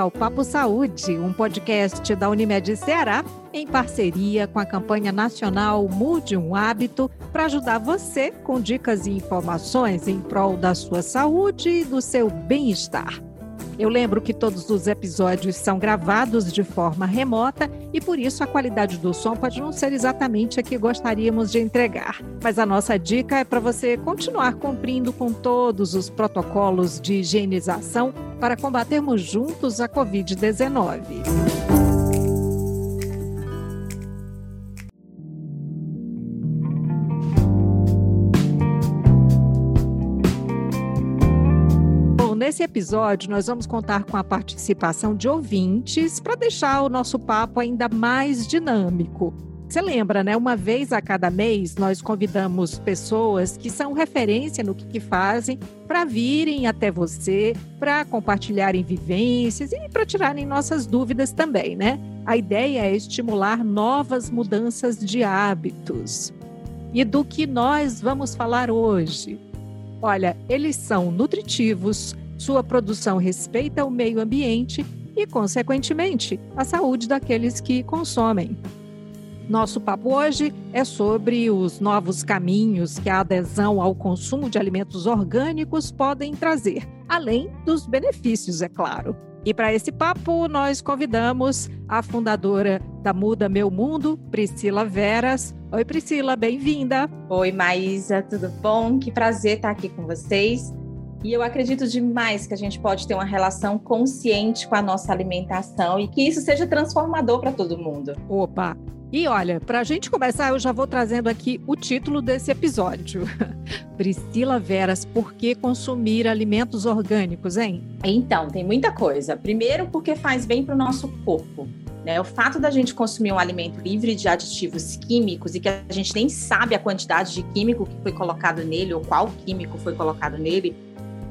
Ao Papo Saúde, um podcast da Unimed Ceará em parceria com a campanha nacional Mude um Hábito para ajudar você com dicas e informações em prol da sua saúde e do seu bem-estar. Eu lembro que todos os episódios são gravados de forma remota e por isso a qualidade do som pode não ser exatamente a que gostaríamos de entregar. Mas a nossa dica é para você continuar cumprindo com todos os protocolos de higienização para combatermos juntos a Covid-19. Nesse episódio, nós vamos contar com a participação de ouvintes para deixar o nosso papo ainda mais dinâmico. Você lembra, né? Uma vez a cada mês, nós convidamos pessoas que são referência no que, que fazem para virem até você, para compartilharem vivências e para tirarem nossas dúvidas também, né? A ideia é estimular novas mudanças de hábitos. E do que nós vamos falar hoje? Olha, eles são nutritivos, sua produção respeita o meio ambiente e, consequentemente, a saúde daqueles que consomem. Nosso papo hoje é sobre os novos caminhos que a adesão ao consumo de alimentos orgânicos podem trazer, além dos benefícios, é claro. E para esse papo, nós convidamos a fundadora da Muda Meu Mundo, Priscila Veras. Oi, Priscila, bem-vinda. Oi, Maísa, tudo bom? Que prazer estar aqui com vocês. E eu acredito demais que a gente pode ter uma relação consciente com a nossa alimentação e que isso seja transformador para todo mundo. Opa! E olha, para a gente começar, eu já vou trazendo aqui o título desse episódio. Priscila Veras, por que consumir alimentos orgânicos, hein? Então, tem muita coisa. Primeiro, porque faz bem para o nosso corpo. Né? O fato da gente consumir um alimento livre de aditivos químicos e que a gente nem sabe a quantidade de químico que foi colocado nele ou qual químico foi colocado nele,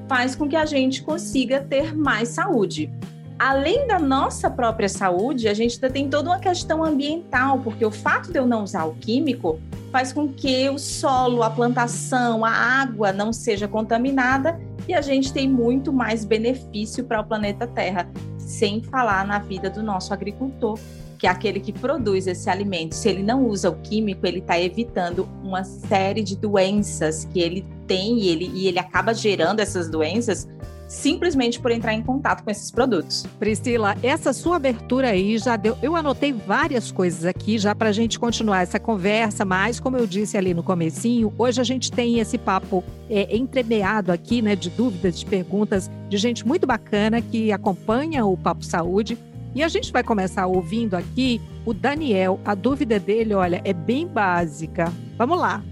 faz com que a gente consiga ter mais saúde. Além da nossa própria saúde, a gente ainda tem toda uma questão ambiental, porque o fato de eu não usar o químico faz com que o solo, a plantação, a água não seja contaminada e a gente tem muito mais benefício para o planeta Terra, sem falar na vida do nosso agricultor, que é aquele que produz esse alimento. Se ele não usa o químico, ele está evitando uma série de doenças que ele tem e ele, e ele acaba gerando essas doenças simplesmente por entrar em contato com esses produtos. Priscila, essa sua abertura aí já deu. Eu anotei várias coisas aqui já para a gente continuar essa conversa, mas como eu disse ali no comecinho, hoje a gente tem esse papo é, entremeado aqui, né, de dúvidas, de perguntas de gente muito bacana que acompanha o Papo Saúde. E a gente vai começar ouvindo aqui o Daniel. A dúvida dele, olha, é bem básica. Vamos lá.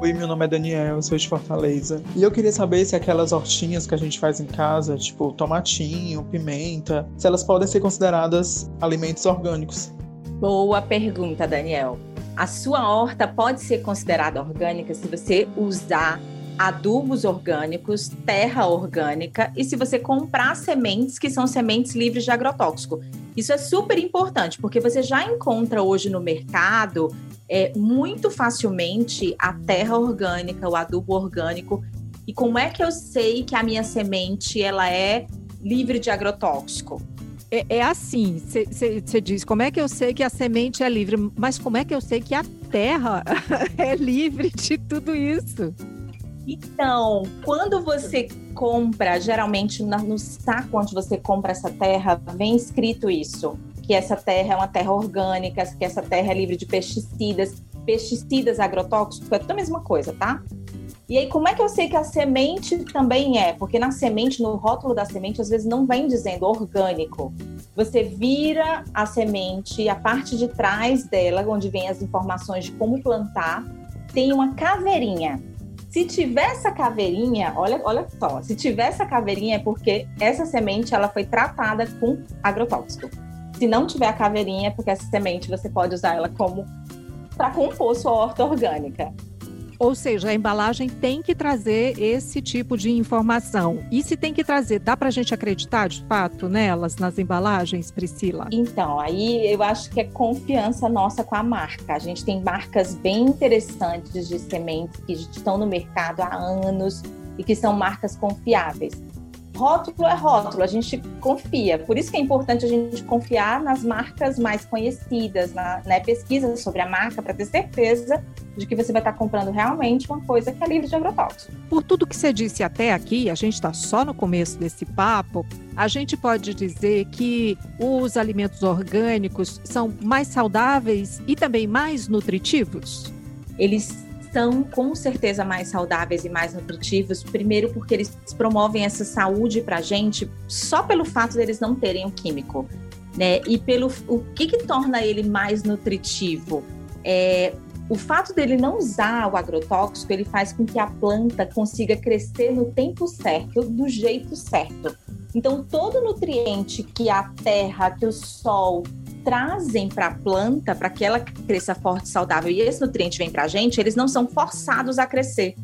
Oi, meu nome é Daniel, eu sou de Fortaleza. E eu queria saber se aquelas hortinhas que a gente faz em casa, tipo tomatinho, pimenta, se elas podem ser consideradas alimentos orgânicos. Boa pergunta, Daniel. A sua horta pode ser considerada orgânica se você usar adubos orgânicos, terra orgânica e se você comprar sementes que são sementes livres de agrotóxico. Isso é super importante, porque você já encontra hoje no mercado é, muito facilmente a terra orgânica, o adubo orgânico. E como é que eu sei que a minha semente ela é livre de agrotóxico? É, é assim, você diz, como é que eu sei que a semente é livre? Mas como é que eu sei que a terra é livre de tudo isso? Então, quando você compra, geralmente no saco onde você compra essa terra, vem escrito isso que essa terra é uma terra orgânica, que essa terra é livre de pesticidas, pesticidas agrotóxicos, é tudo a mesma coisa, tá? E aí, como é que eu sei que a semente também é? Porque na semente, no rótulo da semente, às vezes não vem dizendo orgânico. Você vira a semente a parte de trás dela, onde vem as informações de como plantar, tem uma caveirinha. Se tiver essa caveirinha, olha, olha só, se tiver essa caveirinha é porque essa semente ela foi tratada com agrotóxico. Se não tiver a caveirinha, é porque essa semente você pode usar ela como para compor sua horta orgânica. Ou seja, a embalagem tem que trazer esse tipo de informação. E se tem que trazer, dá para a gente acreditar de fato nelas, nas embalagens, Priscila? Então, aí eu acho que é confiança nossa com a marca. A gente tem marcas bem interessantes de sementes que estão no mercado há anos e que são marcas confiáveis. Rótulo é rótulo, a gente confia. Por isso que é importante a gente confiar nas marcas mais conhecidas, na né, pesquisa sobre a marca, para ter certeza de que você vai estar comprando realmente uma coisa que é livre de agrotóxicos. Por tudo que você disse até aqui, a gente está só no começo desse papo, a gente pode dizer que os alimentos orgânicos são mais saudáveis e também mais nutritivos? Eles são com certeza mais saudáveis e mais nutritivos. Primeiro, porque eles promovem essa saúde para a gente só pelo fato deles não terem o químico, né? E pelo o que, que torna ele mais nutritivo? É, o fato dele não usar o agrotóxico, ele faz com que a planta consiga crescer no tempo certo, do jeito certo. Então, todo nutriente que a terra, que o sol, trazem para a planta, para que ela cresça forte e saudável, e esse nutriente vem para a gente, eles não são forçados a crescer.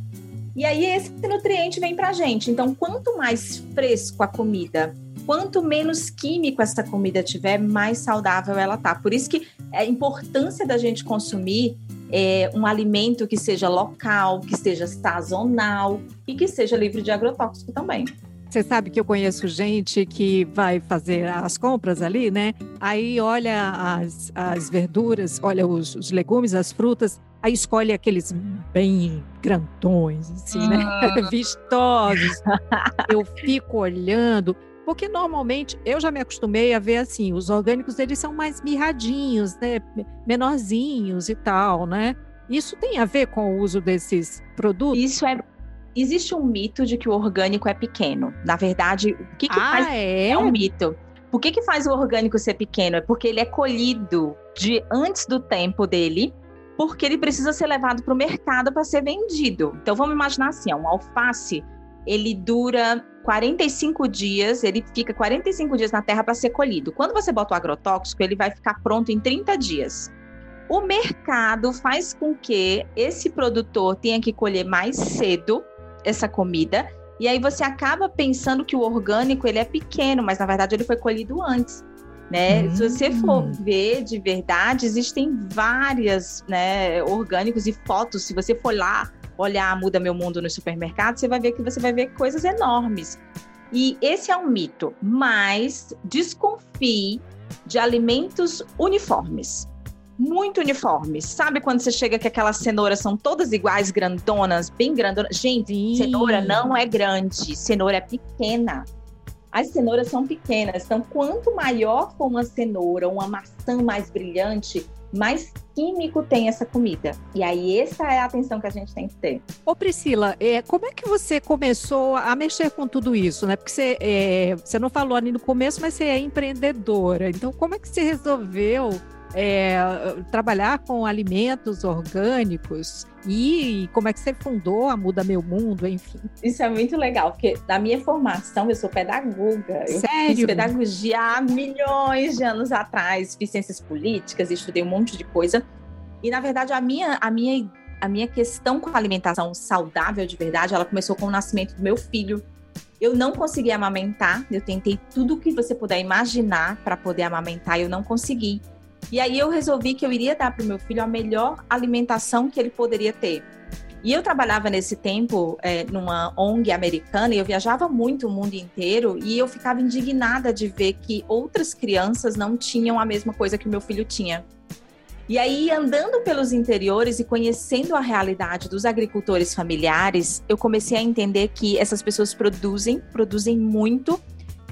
E aí esse nutriente vem para a gente. Então, quanto mais fresco a comida, quanto menos químico essa comida tiver, mais saudável ela tá. Por isso que é a importância da gente consumir é, um alimento que seja local, que seja sazonal e que seja livre de agrotóxico também. Você sabe que eu conheço gente que vai fazer as compras ali, né? Aí olha as, as verduras, olha os, os legumes, as frutas, aí escolhe aqueles bem grandões, assim, né? Ah. Vistosos. eu fico olhando, porque normalmente eu já me acostumei a ver assim, os orgânicos eles são mais mirradinhos, né? Menorzinhos e tal, né? Isso tem a ver com o uso desses produtos? Isso é existe um mito de que o orgânico é pequeno. Na verdade, o que, que ah, faz é? é um mito. Por que, que faz o orgânico ser pequeno? É porque ele é colhido de antes do tempo dele, porque ele precisa ser levado para o mercado para ser vendido. Então vamos imaginar assim, um alface, ele dura 45 dias, ele fica 45 dias na terra para ser colhido. Quando você bota o agrotóxico, ele vai ficar pronto em 30 dias. O mercado faz com que esse produtor tenha que colher mais cedo essa comida. E aí você acaba pensando que o orgânico ele é pequeno, mas na verdade ele foi colhido antes. Né? Hum. Se você for hum. ver de verdade, existem várias né, orgânicos e fotos. Se você for lá olhar Muda Meu Mundo no supermercado, você vai ver que você vai ver coisas enormes. E esse é um mito, mas desconfie de alimentos uniformes muito uniformes. Sabe quando você chega que aquelas cenouras são todas iguais, grandonas, bem grandonas? Gente, Sim. cenoura não é grande, cenoura é pequena. As cenouras são pequenas, então quanto maior for uma cenoura, uma maçã mais brilhante, mais químico tem essa comida. E aí, essa é a atenção que a gente tem que ter. Ô, Priscila, é, como é que você começou a mexer com tudo isso, né? Porque você, é, você não falou ali no começo, mas você é empreendedora. Então, como é que você resolveu é, trabalhar com alimentos orgânicos e como é que você fundou a Muda Meu Mundo, enfim. Isso é muito legal, porque na minha formação eu sou pedagoga. Eu Sério? fiz pedagogia há milhões de anos atrás, fiz ciências políticas, estudei um monte de coisa. E na verdade a minha, a minha, a minha questão com a alimentação saudável de verdade, ela começou com o nascimento do meu filho. Eu não consegui amamentar, eu tentei tudo o que você puder imaginar para poder amamentar, eu não consegui. E aí eu resolvi que eu iria dar para o meu filho a melhor alimentação que ele poderia ter. E eu trabalhava nesse tempo é, numa ONG americana e eu viajava muito o mundo inteiro e eu ficava indignada de ver que outras crianças não tinham a mesma coisa que o meu filho tinha. E aí, andando pelos interiores e conhecendo a realidade dos agricultores familiares, eu comecei a entender que essas pessoas produzem, produzem muito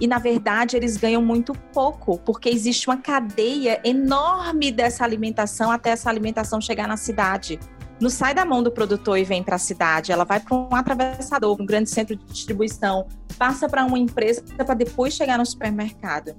e na verdade eles ganham muito pouco, porque existe uma cadeia enorme dessa alimentação até essa alimentação chegar na cidade. Não sai da mão do produtor e vem para a cidade, ela vai para um atravessador, um grande centro de distribuição, passa para uma empresa para depois chegar no supermercado.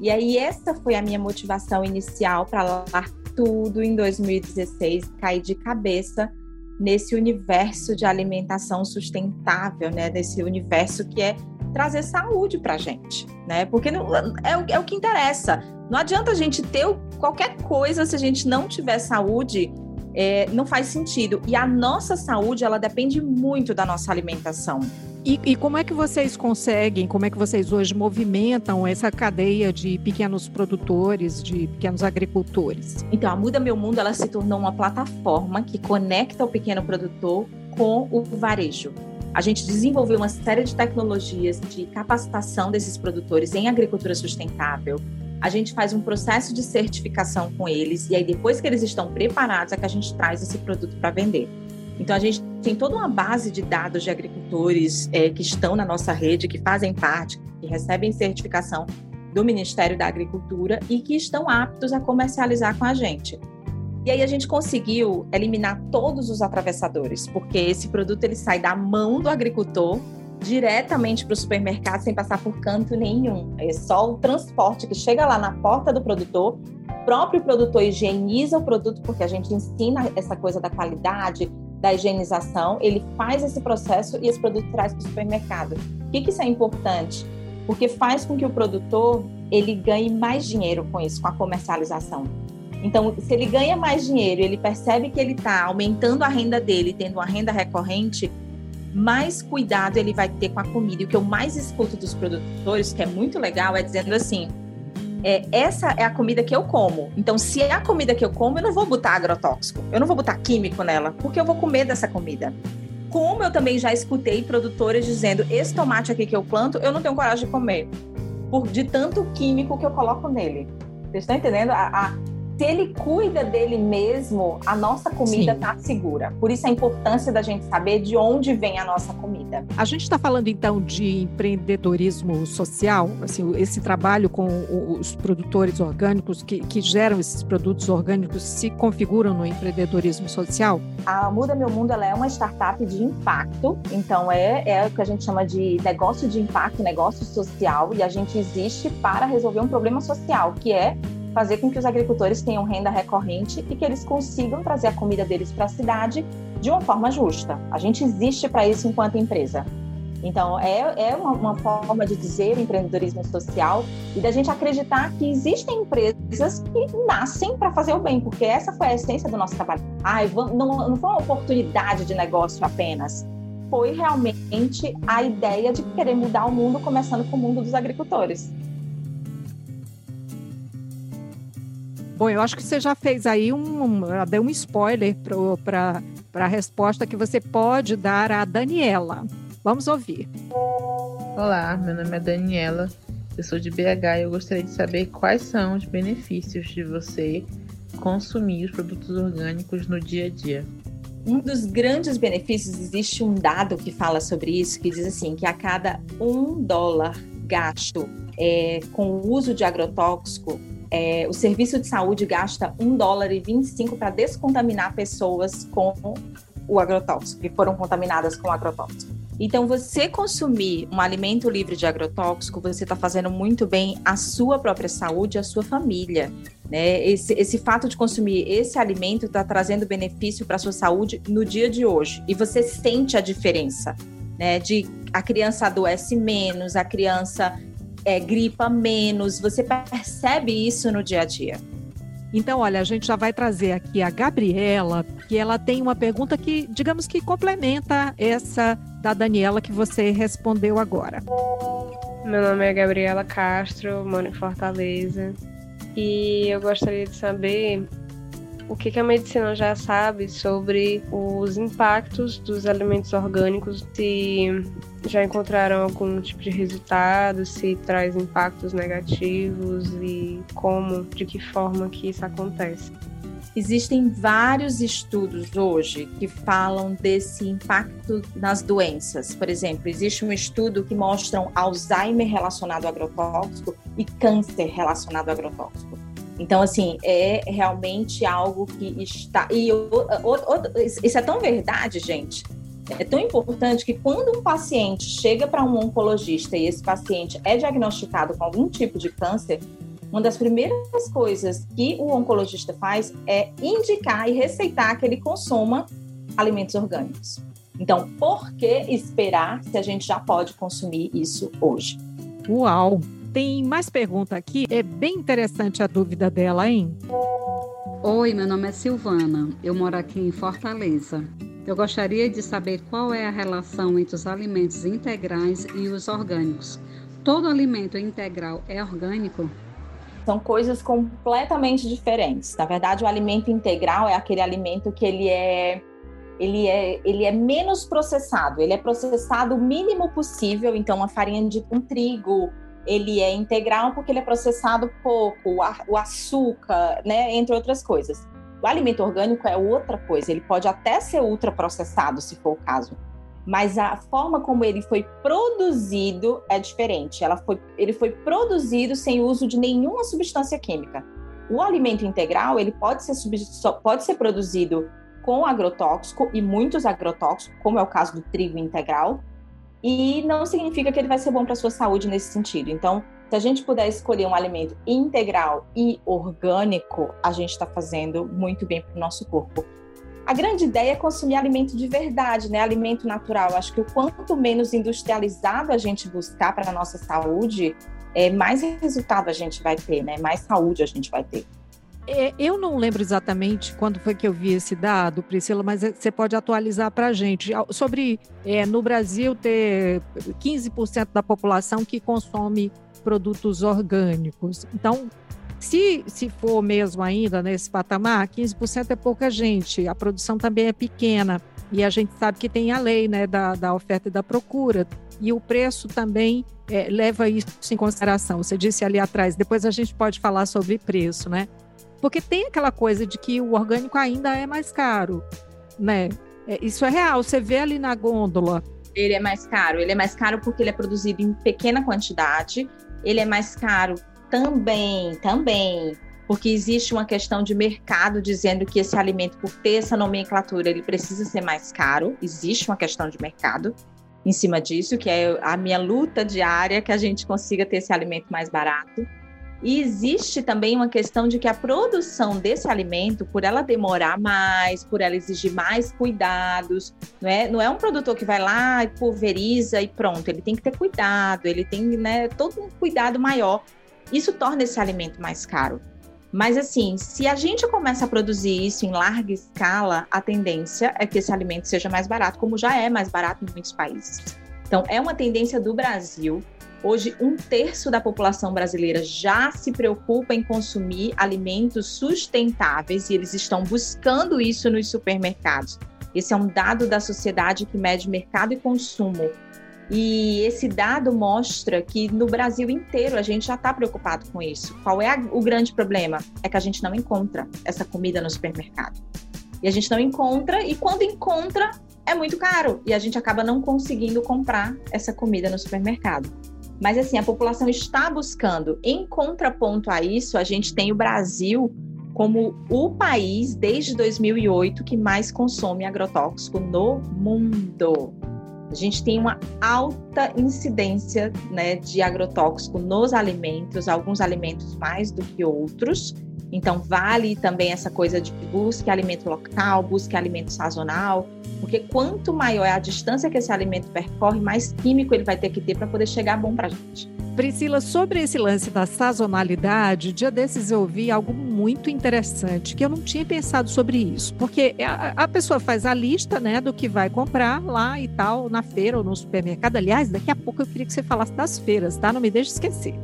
E aí essa foi a minha motivação inicial para largar tudo em 2016, cair de cabeça nesse universo de alimentação sustentável, né? Desse universo que é trazer saúde para gente, né? Porque não, é, o, é o que interessa. Não adianta a gente ter qualquer coisa se a gente não tiver saúde, é, não faz sentido. E a nossa saúde, ela depende muito da nossa alimentação. E, e, como é que vocês conseguem, como é que vocês hoje movimentam essa cadeia de pequenos produtores, de pequenos agricultores? Então, a Muda Meu Mundo, ela se tornou uma plataforma que conecta o pequeno produtor com o varejo. A gente desenvolveu uma série de tecnologias de capacitação desses produtores em agricultura sustentável. A gente faz um processo de certificação com eles e aí depois que eles estão preparados é que a gente traz esse produto para vender. Então a gente tem toda uma base de dados de agricultores é, que estão na nossa rede, que fazem parte, que recebem certificação do Ministério da Agricultura e que estão aptos a comercializar com a gente. E aí a gente conseguiu eliminar todos os atravessadores, porque esse produto ele sai da mão do agricultor diretamente para o supermercado sem passar por canto nenhum. É só o transporte que chega lá na porta do produtor. O próprio produtor higieniza o produto porque a gente ensina essa coisa da qualidade, da higienização. Ele faz esse processo e esse produto traz para o supermercado. Por que, que isso é importante? Porque faz com que o produtor ele ganhe mais dinheiro com isso, com a comercialização. Então, se ele ganha mais dinheiro, ele percebe que ele está aumentando a renda dele, tendo uma renda recorrente, mais cuidado ele vai ter com a comida. E o que eu mais escuto dos produtores, que é muito legal, é dizendo assim: é, essa é a comida que eu como. Então, se é a comida que eu como, eu não vou botar agrotóxico, eu não vou botar químico nela, porque eu vou comer dessa comida. Como eu também já escutei produtores dizendo: esse tomate aqui que eu planto, eu não tenho coragem de comer, por de tanto químico que eu coloco nele. Vocês estão entendendo? A, a, se ele cuida dele mesmo, a nossa comida está segura. Por isso a importância da gente saber de onde vem a nossa comida. A gente está falando então de empreendedorismo social, assim, esse trabalho com os produtores orgânicos que, que geram esses produtos orgânicos se configuram no empreendedorismo social? A Muda Meu Mundo é uma startup de impacto, então é, é o que a gente chama de negócio de impacto, negócio social, e a gente existe para resolver um problema social, que é fazer com que os agricultores tenham renda recorrente e que eles consigam trazer a comida deles para a cidade de uma forma justa. A gente existe para isso enquanto empresa. Então, é, é uma, uma, forma de dizer empreendedorismo social e da gente acreditar que existem empresas que nascem para fazer o bem, porque essa foi a essência do nosso trabalho. Ai, não, não foi uma oportunidade de negócio apenas, foi realmente a ideia de querer mudar o mundo, começando com o mundo dos agricultores. Bom, eu acho que você já fez aí um, deu um spoiler para a resposta que você pode dar à Daniela. Vamos ouvir. Olá, meu nome é Daniela, eu sou de BH e eu gostaria de saber quais são os benefícios de você consumir os produtos orgânicos no dia a dia. Um dos grandes benefícios, existe um dado que fala sobre isso, que diz assim, que a cada um dólar gasto é, com o uso de agrotóxico, é, o serviço de saúde gasta 1 dólar e 25 para descontaminar pessoas com o agrotóxico, que foram contaminadas com o agrotóxico. Então, você consumir um alimento livre de agrotóxico, você está fazendo muito bem à sua própria saúde, à sua família. Né? Esse, esse fato de consumir esse alimento está trazendo benefício para a sua saúde no dia de hoje. E você sente a diferença. Né, de a criança adoece menos, a criança é, gripa menos, você percebe isso no dia a dia. Então, olha, a gente já vai trazer aqui a Gabriela, que ela tem uma pergunta que, digamos que complementa essa da Daniela que você respondeu agora. Meu nome é Gabriela Castro, moro em Fortaleza, e eu gostaria de saber o que, que a medicina já sabe sobre os impactos dos alimentos orgânicos, se já encontraram algum tipo de resultado, se traz impactos negativos e como, de que forma que isso acontece. Existem vários estudos hoje que falam desse impacto nas doenças. Por exemplo, existe um estudo que mostra Alzheimer relacionado ao agrotóxico e câncer relacionado ao agrotóxico. Então, assim, é realmente algo que está. E o, o, isso é tão verdade, gente. É tão importante que quando um paciente chega para um oncologista e esse paciente é diagnosticado com algum tipo de câncer, uma das primeiras coisas que o oncologista faz é indicar e receitar que ele consuma alimentos orgânicos. Então, por que esperar se a gente já pode consumir isso hoje? Uau! Tem mais pergunta aqui. É bem interessante a dúvida dela, hein? Oi, meu nome é Silvana. Eu moro aqui em Fortaleza. Eu gostaria de saber qual é a relação entre os alimentos integrais e os orgânicos. Todo alimento integral é orgânico? São coisas completamente diferentes. Na verdade, o alimento integral é aquele alimento que ele é ele é, ele é menos processado, ele é processado o mínimo possível, então a farinha de um trigo, ele é integral porque ele é processado pouco, o açúcar, né, entre outras coisas. O alimento orgânico é outra coisa, ele pode até ser ultraprocessado, se for o caso, mas a forma como ele foi produzido é diferente. Ela foi, ele foi produzido sem uso de nenhuma substância química. O alimento integral ele pode ser, pode ser produzido com agrotóxico e muitos agrotóxicos, como é o caso do trigo integral, e não significa que ele vai ser bom para a sua saúde nesse sentido. Então, se a gente puder escolher um alimento integral e orgânico, a gente está fazendo muito bem para o nosso corpo. A grande ideia é consumir alimento de verdade, né? Alimento natural. Acho que o quanto menos industrializado a gente buscar para a nossa saúde, é, mais resultado a gente vai ter, né? Mais saúde a gente vai ter. É, eu não lembro exatamente quando foi que eu vi esse dado, Priscila, mas é, você pode atualizar para a gente sobre é, no Brasil ter 15% da população que consome produtos orgânicos. Então, se, se for mesmo ainda nesse patamar, 15% é pouca gente, a produção também é pequena. E a gente sabe que tem a lei né, da, da oferta e da procura. E o preço também é, leva isso em consideração. Você disse ali atrás, depois a gente pode falar sobre preço, né? Porque tem aquela coisa de que o orgânico ainda é mais caro, né? É, isso é real. Você vê ali na gôndola. Ele é mais caro. Ele é mais caro porque ele é produzido em pequena quantidade. Ele é mais caro também, também, porque existe uma questão de mercado dizendo que esse alimento, por ter essa nomenclatura, ele precisa ser mais caro. Existe uma questão de mercado em cima disso, que é a minha luta diária que a gente consiga ter esse alimento mais barato. E existe também uma questão de que a produção desse alimento, por ela demorar mais, por ela exigir mais cuidados, não é, não é um produtor que vai lá e pulveriza e pronto. Ele tem que ter cuidado, ele tem né, todo um cuidado maior. Isso torna esse alimento mais caro. Mas assim, se a gente começa a produzir isso em larga escala, a tendência é que esse alimento seja mais barato, como já é mais barato em muitos países. Então, é uma tendência do Brasil Hoje, um terço da população brasileira já se preocupa em consumir alimentos sustentáveis e eles estão buscando isso nos supermercados. Esse é um dado da sociedade que mede mercado e consumo. E esse dado mostra que no Brasil inteiro a gente já está preocupado com isso. Qual é a, o grande problema? É que a gente não encontra essa comida no supermercado. E a gente não encontra, e quando encontra, é muito caro. E a gente acaba não conseguindo comprar essa comida no supermercado. Mas assim, a população está buscando. Em contraponto a isso, a gente tem o Brasil como o país desde 2008 que mais consome agrotóxico no mundo. A gente tem uma alta incidência né, de agrotóxico nos alimentos, alguns alimentos mais do que outros. Então, vale também essa coisa de busque alimento local, busque alimento sazonal, porque quanto maior é a distância que esse alimento percorre, mais químico ele vai ter que ter para poder chegar bom para a gente. Priscila, sobre esse lance da sazonalidade, dia desses eu ouvi algo muito interessante, que eu não tinha pensado sobre isso. Porque a, a, pessoa faz a lista né, do que vai comprar lá e tal, na feira ou no supermercado. Aliás, daqui a pouco eu queria que você falasse das feiras, tá? Não me deixe esquecer.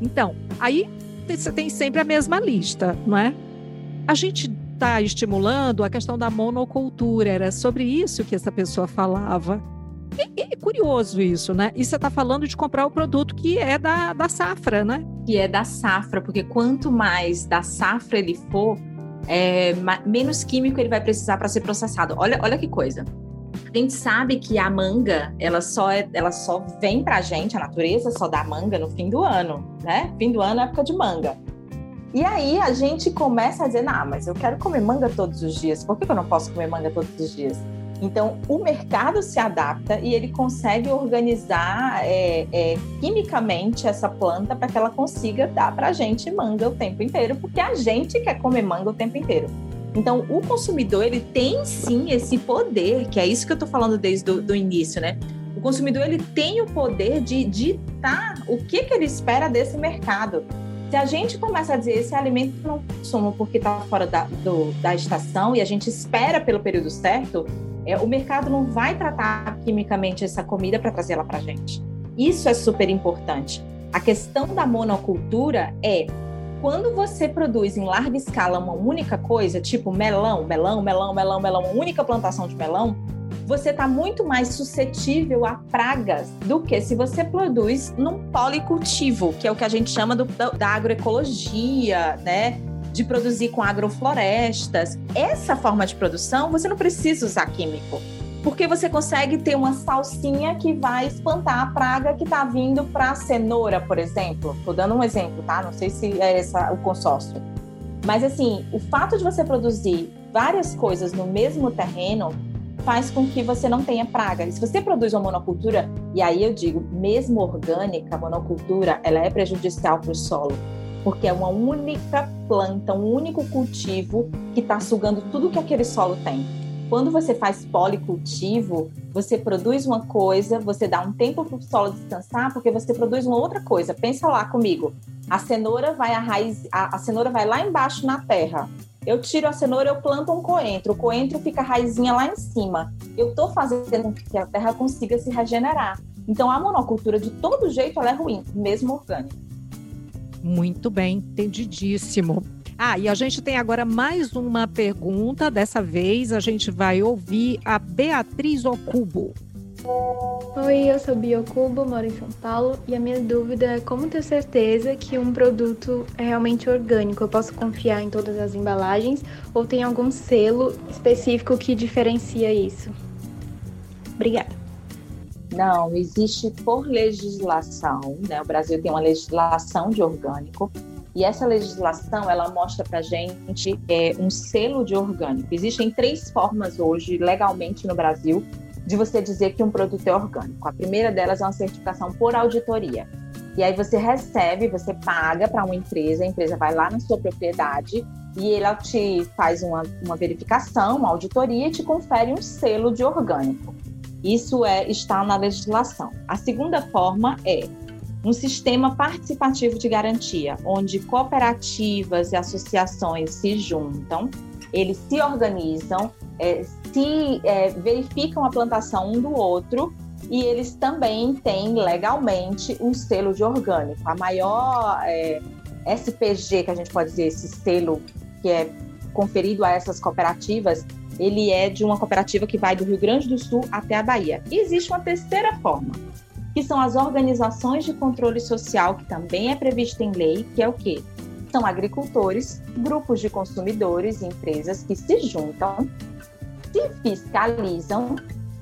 Então, aí você tem sempre a mesma lista, não é? A gente está estimulando a questão da monocultura, era sobre isso que essa pessoa falava. É curioso isso, né? E você está falando de comprar o produto que é da, da safra, né? Que é da safra, porque quanto mais da safra ele for, é, menos químico ele vai precisar para ser processado. Olha, olha que coisa. A gente sabe que a manga, ela só, é, ela só vem pra gente, a natureza só dá manga no fim do ano, né? Fim do ano é época de manga. E aí a gente começa a dizer, ah, mas eu quero comer manga todos os dias, por que eu não posso comer manga todos os dias? Então, o mercado se adapta e ele consegue organizar é, é, quimicamente essa planta para que ela consiga dar para a gente manga o tempo inteiro, porque a gente quer comer manga o tempo inteiro. Então, o consumidor, ele tem sim esse poder, que é isso que eu estou falando desde o início, né? O consumidor, ele tem o poder de ditar o que, que ele espera desse mercado. Se a gente começa a dizer esse alimento não consumo porque está fora da, do, da estação e a gente espera pelo período certo, é, o mercado não vai tratar quimicamente essa comida para trazê-la para a gente. Isso é super importante. A questão da monocultura é Quando você produz em larga escala uma única coisa, tipo melão, melão, melão, melão, melão, uma única plantação de melão, você está muito mais suscetível a pragas do que se você produz num policultivo, que é o que a gente chama do, da agroecologia, né? De produzir com agroflorestas. Essa forma de produção, você não precisa usar químico porque você consegue ter uma salsinha que vai espantar a praga que está vindo para a cenoura, por exemplo. Estou dando um exemplo, tá? Não sei se é esse o consórcio. Mas assim, o fato de você produzir várias coisas no mesmo terreno faz com que você não tenha praga. E se você produz uma monocultura, e aí eu digo, mesmo orgânica, a monocultura, ela é prejudicial para o solo, porque é uma única planta, um único cultivo que está sugando tudo que aquele solo tem. Quando você faz policultivo, você produz uma coisa, você dá um tempo para o solo descansar, porque você produz uma outra coisa. Pensa lá comigo. A cenoura vai a raiz, a, a cenoura vai lá embaixo na terra. Eu tiro a cenoura, eu planto um coentro. O coentro fica raizinha lá em cima. Eu estou fazendo com que a terra consiga se regenerar. Então, a monocultura, de todo jeito, ela é ruim, mesmo orgânica. Muito bem, entendidíssimo. Ah, e a gente tem agora mais uma pergunta. Dessa vez a gente vai ouvir a Beatriz Ocubo. Oi, eu sou Biocubo, moro em São Paulo e a minha dúvida é como ter certeza que um produto é realmente orgânico. Eu posso confiar em todas as embalagens ou tem algum selo específico que diferencia isso? Obrigada. Não, existe por legislação, né? O Brasil tem uma legislação de orgânico e essa legislação, ela mostra para gente é, um selo de orgânico. Existem três formas hoje, legalmente no Brasil, de você dizer que um produto é orgânico. A primeira delas é uma certificação por auditoria. E aí você recebe, você paga para uma empresa, a empresa vai lá na sua propriedade e ela te faz uma, uma verificação, uma auditoria e te confere um selo de orgânico. Isso é está na legislação. A segunda forma é um sistema participativo de garantia, onde cooperativas e associações se juntam, eles se organizam, é, se é, verificam a plantação um do outro e eles também têm legalmente um selo de orgânico. A maior é, SPG, que a gente pode dizer, esse selo que é conferido a essas cooperativas, ele é de uma cooperativa que vai do Rio Grande do Sul até a Bahia. E existe uma terceira forma, que são as organizações de controle social, que também é prevista em lei, que é o quê? São agricultores, grupos de consumidores e empresas que se juntam, se fiscalizam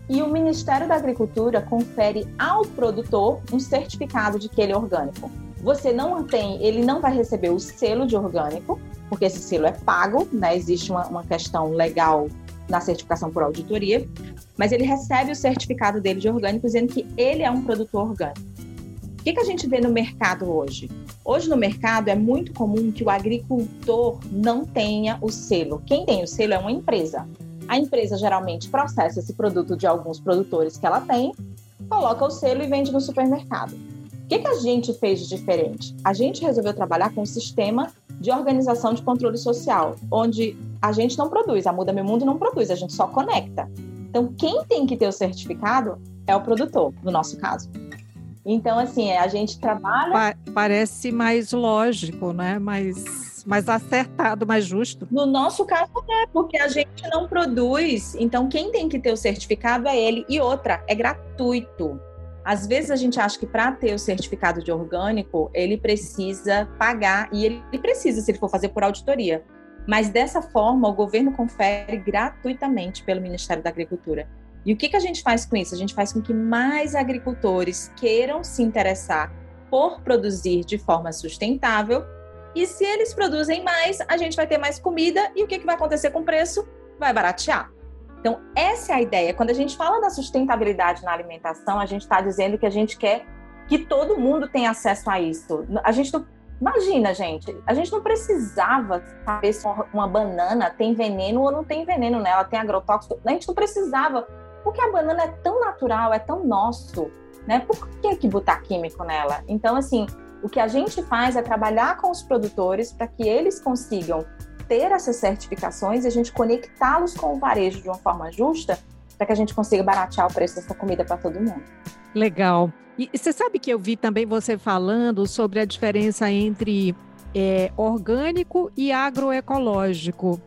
e o Ministério da Agricultura confere ao produtor um certificado de que ele é orgânico. Você não tem, ele não vai receber o selo de orgânico, porque esse selo é pago, né? Existe uma, uma questão legal na certificação por auditoria, mas ele recebe o certificado dele de orgânico dizendo que ele é um produtor orgânico. Que, que a gente vê no mercado hoje? Hoje no mercado é muito comum que o agricultor não tenha o selo. Quem tem o selo é uma empresa. A empresa geralmente processa esse produto de alguns produtores que ela tem, coloca o selo e vende no supermercado. O que, que a gente fez de diferente? A gente resolveu trabalhar com um sistema de organização de controle social, onde a gente não produz, a Muda Meu Mundo não produz, a gente só conecta. Então, quem tem que ter o certificado é o produtor, no nosso caso. Então, assim, é, a gente trabalha. Pa parece mais lógico, né? Mais, mais acertado, mais justo. No nosso caso, é, porque a gente não produz. Então, quem tem que ter o certificado é ele. E outra, é gratuito. Às vezes a gente acha que para ter o certificado de orgânico, ele precisa pagar, e ele precisa se ele for fazer por auditoria. Mas dessa forma, o governo confere gratuitamente pelo Ministério da Agricultura. E o que, que a gente faz com isso? A gente faz com que mais agricultores queiram se interessar por produzir de forma sustentável. E se eles produzem mais, a gente vai ter mais comida. E o que, que vai acontecer com o preço? Vai baratear. Então, essa é a ideia. Quando a gente fala da sustentabilidade na alimentação, a gente está dizendo que a gente quer que todo mundo tenha acesso a isso. A gente não. Imagina, gente, a gente não precisava saber se uma banana tem veneno ou não tem veneno nela, tem agrotóxico. A gente não precisava, porque a banana é tão natural, é tão nosso, né? Por que, que botar químico nela? Então, assim, o que a gente faz é trabalhar com os produtores para que eles consigam ter essas certificações e a gente conectá-los com o varejo de uma forma justa para que a gente consiga baratear o preço dessa comida para todo mundo. Legal. E você sabe que eu vi também você falando sobre a diferença entre é orgânico e agroecológico.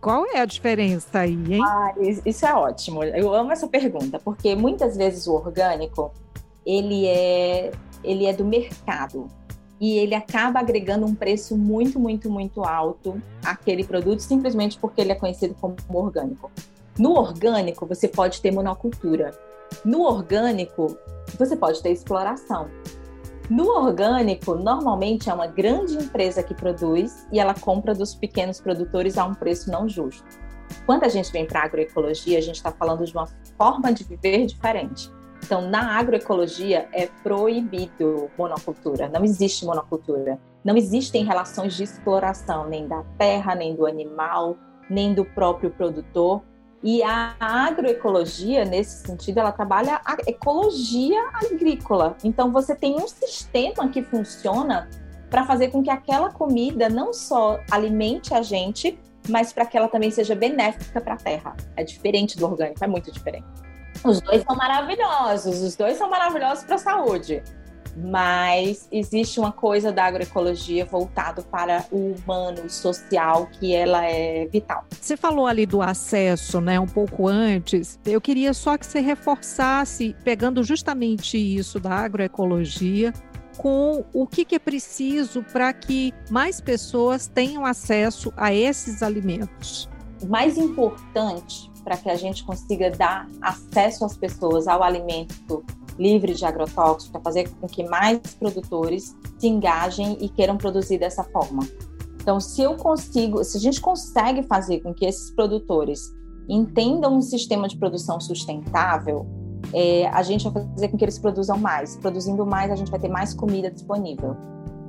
Qual é a diferença aí, hein? Ah, isso é ótimo. Eu amo essa pergunta, porque muitas vezes o orgânico, ele é, ele é do mercado e ele acaba agregando um preço muito, muito, muito alto àquele produto simplesmente porque ele é conhecido como orgânico. No orgânico, você pode ter monocultura. No orgânico, você pode ter exploração. No orgânico, normalmente é uma grande empresa que produz e ela compra dos pequenos produtores a um preço não justo. Quando a gente vem para a agroecologia, a gente está falando de uma forma de viver diferente. Então, na agroecologia é proibido monocultura, não existe monocultura. Não existem relações de exploração nem da terra, nem do animal, nem do próprio produtor. E a agroecologia, nesse sentido, ela trabalha a ecologia agrícola. Então, você tem um sistema que funciona para fazer com que aquela comida não só alimente a gente, mas para que ela também seja benéfica para a terra. É diferente do orgânico, é muito diferente. Os dois são maravilhosos, os dois são maravilhosos para a saúde mas existe uma coisa da agroecologia voltado para o humano, social, que ela é vital. Você falou ali do acesso, né, um pouco antes. Eu queria só que você reforçasse, pegando justamente isso da agroecologia, com o que, que é preciso para que mais pessoas tenham acesso a esses alimentos. O mais importante para que a gente consiga dar acesso às pessoas ao alimento livre de agrotóxicos, para fazer com que mais produtores se engajem e queiram produzir dessa forma. Então, se eu consigo, se a gente consegue fazer com que esses produtores entendam um sistema de produção sustentável, é, a gente vai fazer com que eles produzam mais. Produzindo mais, a gente vai ter mais comida disponível.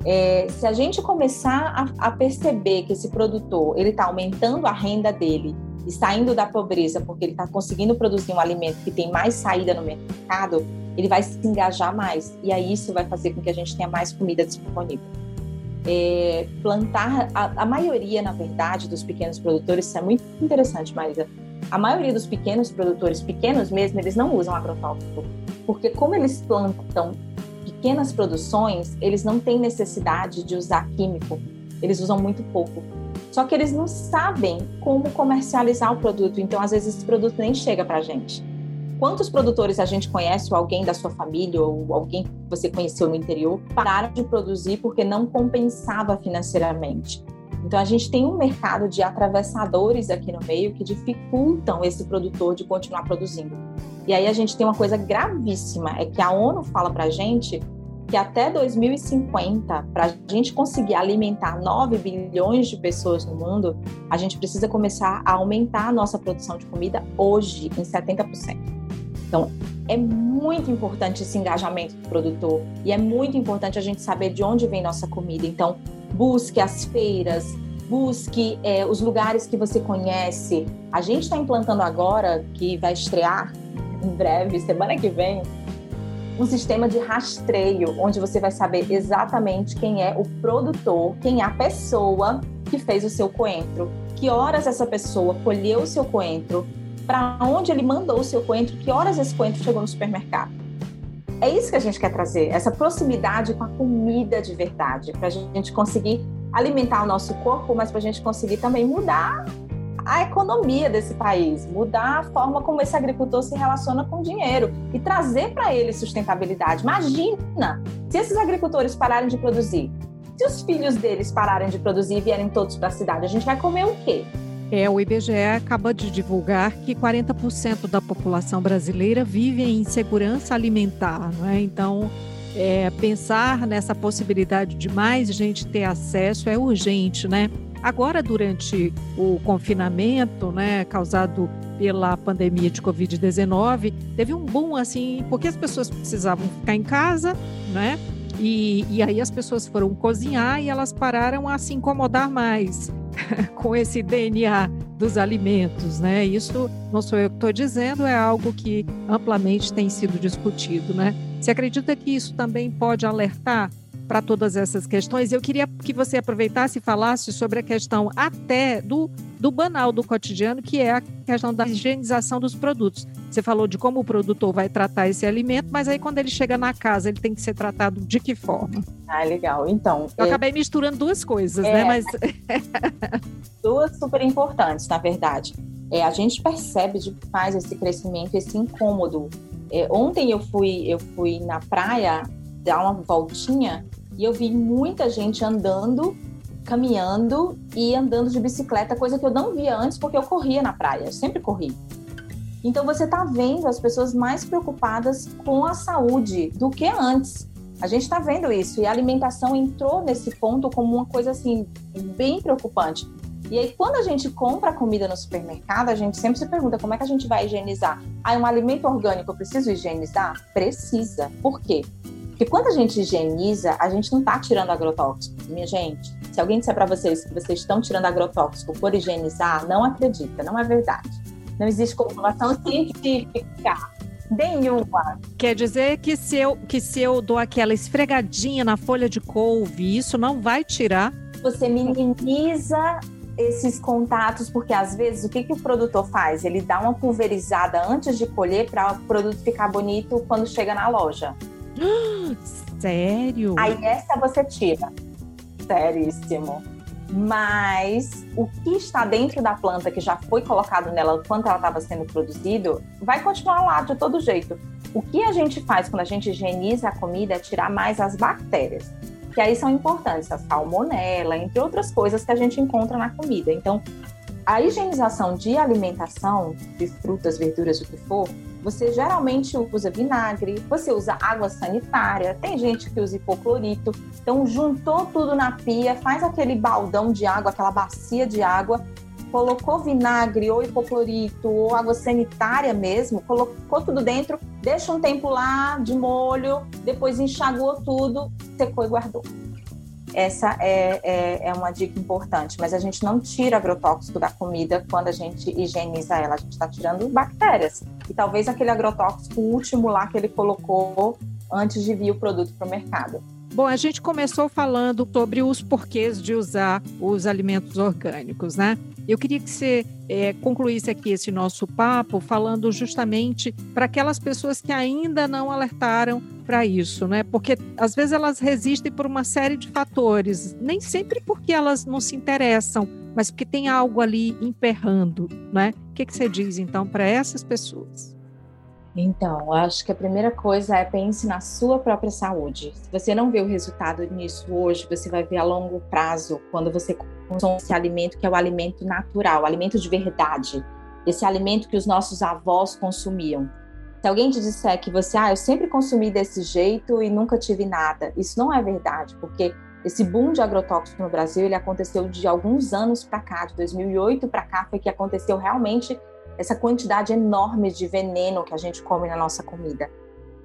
É, se a gente começar a, a perceber que esse produtor ele está aumentando a renda dele e saindo da pobreza porque ele está conseguindo produzir um alimento que tem mais saída no mercado, ele vai se engajar mais. E aí isso vai fazer com que a gente tenha mais comida disponível. É, plantar, a, a, maioria, na verdade, dos pequenos produtores, isso é muito interessante, Maísa, a maioria dos pequenos produtores, pequenos mesmo, eles não usam agrotóxico, porque como eles plantam pequenas produções, eles não têm necessidade de usar químico, eles usam muito pouco. Só que eles não sabem como comercializar o produto, então às vezes esse produto nem chega para a gente. Quantos produtores a gente conhece, ou alguém da sua família, ou alguém que você conheceu no interior, pararam de produzir porque não compensava financeiramente? Então, a gente tem um mercado de atravessadores aqui no meio que dificultam esse produtor de continuar produzindo. E aí a gente tem uma coisa gravíssima, é que a ONU fala para a gente que até 2050, para a gente conseguir alimentar 9 bilhões de pessoas no mundo, a gente precisa começar a aumentar a nossa produção de comida hoje em 70%. Então, é muito importante esse engajamento do produtor e é muito importante a gente saber de onde vem nossa comida. Então, busque as feiras, busque é, os lugares que você conhece. A gente está implantando agora, que vai estrear em breve, semana que vem, um sistema de rastreio, onde você vai saber exatamente quem é o produtor, quem é a pessoa que fez o seu coentro, que horas essa pessoa colheu o seu coentro, para onde ele mandou o seu coentro, que horas esse coentro chegou no supermercado. É isso que a gente quer trazer, essa proximidade com a comida de verdade, para a gente conseguir alimentar o nosso corpo, mas para a gente conseguir também mudar a economia desse país, mudar a forma como esse agricultor se relaciona com o dinheiro e trazer para ele sustentabilidade. Imagina se esses agricultores pararem de produzir, se os filhos deles pararem de produzir e vierem todos para a cidade, a gente vai comer o quê? É, o IBGE acaba de divulgar que 40% da população brasileira vive em insegurança alimentar, não é? Então, é, pensar nessa possibilidade de mais gente ter acesso é urgente, né? Agora, durante o confinamento, né, causado pela pandemia de Covid-19, teve um boom, assim, porque as pessoas precisavam ficar em casa, né? E, e aí as pessoas foram cozinhar e elas pararam a se incomodar mais. com esse DNA dos alimentos, né? Isso não sou eu que estou dizendo, é algo que amplamente tem sido discutido, né? Você acredita que isso também pode alertar para todas essas questões. Eu queria que você aproveitasse e falasse sobre a questão até do, do banal do cotidiano, que é a questão da higienização dos produtos. Você falou de como o produtor vai tratar esse alimento, mas aí quando ele chega na casa, ele tem que ser tratado de que forma? Ah, legal. Então. Eu é... acabei misturando duas coisas, né? é... né? Mas. duas super importantes, na verdade. É, a gente percebe de faz esse crescimento, esse incômodo. É, ontem eu fui, eu fui na praia dar uma voltinha e eu vi muita gente andando, caminhando e andando de bicicleta, coisa que eu não via antes porque eu corria na praia, eu sempre corri. Então você está vendo as pessoas mais preocupadas com a saúde do que antes. A gente está vendo isso e a alimentação entrou nesse ponto como uma coisa assim bem preocupante. E aí, quando a gente compra comida no supermercado, a gente sempre se pergunta como é que a gente vai higienizar. Ah, é um alimento orgânico, eu preciso higienizar? Precisa. Por quê? Porque quando a gente higieniza, a gente não está tirando agrotóxico. Minha gente, se alguém disser para vocês que vocês estão tirando agrotóxico por higienizar, não acredita, não é verdade. Não existe comprovação científica nenhuma. Quer dizer que se eu, que se eu dou aquela esfregadinha na folha de couve, isso não vai tirar? Você minimiza esses contatos, porque às vezes o que, que o produtor faz? Ele dá uma pulverizada antes de colher para o produto ficar bonito quando chega na loja. Sério? Aí essa você tira. Seríssimo. Mas o que está dentro da planta que já foi colocado nela quando ela estava sendo produzido, vai continuar lá de todo jeito. O que a gente faz quando a gente higieniza a comida é tirar mais as bactérias que aí são importantes, a salmonela, entre outras coisas que a gente encontra na comida. Então, a higienização de alimentação, de frutas, verduras, o que for, você geralmente usa vinagre, você usa água sanitária, tem gente que usa hipoclorito. Então, juntou tudo na pia, faz aquele baldão de água, aquela bacia de água, colocou vinagre ou hipoclorito ou água sanitária mesmo, colocou tudo dentro, deixa um tempo lá de molho, depois enxaguou tudo, secou e guardou. Essa é, é, é, uma dica importante, mas a gente não tira agrotóxico da comida quando a gente higieniza ela, a gente está tirando bactérias. E talvez aquele agrotóxico último lá que ele colocou antes de vir o produto para o mercado. Bom, a gente começou falando sobre os porquês de usar os alimentos orgânicos, né? Eu queria que você é, concluísse aqui esse nosso papo falando justamente para aquelas pessoas que ainda não alertaram para isso, né? Porque às vezes elas resistem por uma série de fatores, nem sempre porque elas não se interessam, mas porque tem algo ali emperrando, né? O que, que você diz então para essas pessoas? Então, acho que a primeira coisa é pense na sua própria saúde. Se você não vê o resultado nisso hoje, você vai ver a longo prazo, quando você consome esse alimento que é o alimento natural, o alimento de verdade, esse alimento que os nossos avós consumiam. Se alguém te disser que você, ah, eu sempre consumi desse jeito e nunca tive nada, isso não é verdade, porque esse boom de agrotóxico no Brasil, ele aconteceu de alguns anos para cá, de 2008 para cá foi que aconteceu realmente essa quantidade enorme de veneno que a gente come na nossa comida.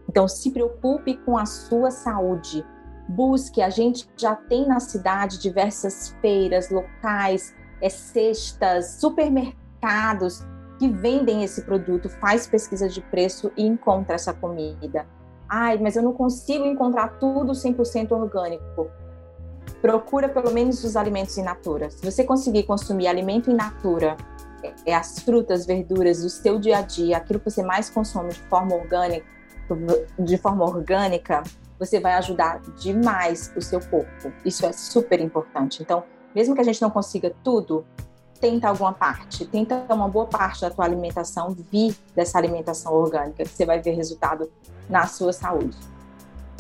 Então, se preocupe com a sua saúde. Busque, a gente já tem na cidade diversas feiras, locais, é, cestas, supermercados que vendem esse produto, faz pesquisa de preço e encontra essa comida. Ai, mas eu não consigo encontrar tudo 100% orgânico. Procura pelo menos os alimentos in natura. Se você conseguir consumir alimento in natura é as frutas, verduras do seu dia a dia, aquilo que você mais consome de forma orgânica, de forma orgânica, você vai ajudar demais o seu corpo. Isso é super importante. Então, mesmo que a gente não consiga tudo, tenta alguma parte, tenta uma boa parte da tua alimentação vir dessa alimentação orgânica, que você vai ver resultado na sua saúde.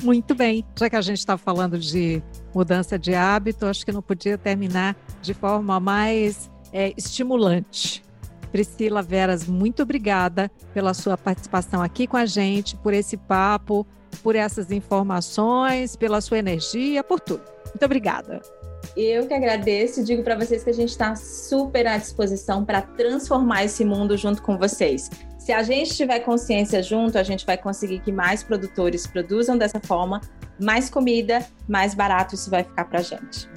Muito bem, já que a gente está falando de mudança de hábito, acho que não podia terminar de forma mais é, estimulante. Priscila Veras, muito obrigada pela sua participação aqui com a gente, por esse papo, por essas informações, pela sua energia, por tudo. Muito obrigada. Eu que agradeço e digo para vocês que a gente está super à disposição para transformar esse mundo junto com vocês. Se a gente tiver consciência junto, a gente vai conseguir que mais produtores produzam dessa forma, mais comida, mais barato isso vai ficar para a gente.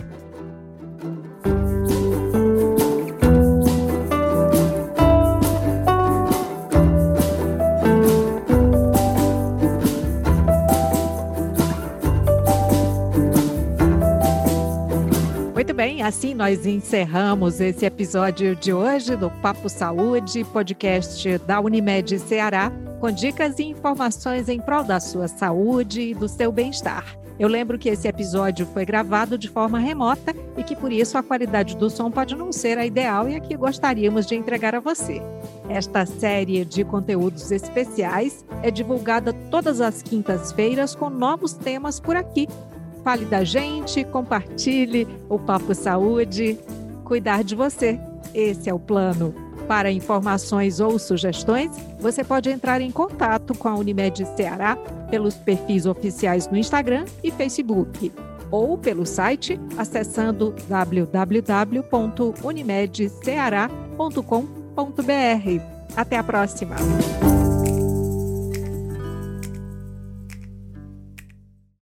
Assim nós encerramos esse episódio de hoje do Papo Saúde, podcast da Unimed Ceará, com dicas e informações em prol da sua saúde e do seu bem-estar. Eu lembro que esse episódio foi gravado de forma remota e que por isso a qualidade do som pode não ser a ideal e a que gostaríamos de entregar a você. Esta série de conteúdos especiais é divulgada todas as quintas-feiras com novos temas por aqui. Fale da gente, compartilhe o Papo Saúde, cuidar de você. Esse é o plano. Para informações ou sugestões, você pode entrar em contato com a Unimed Ceará pelos perfis oficiais no Instagram e Facebook ou pelo site acessando www.unimedceará.com.br. Até a próxima!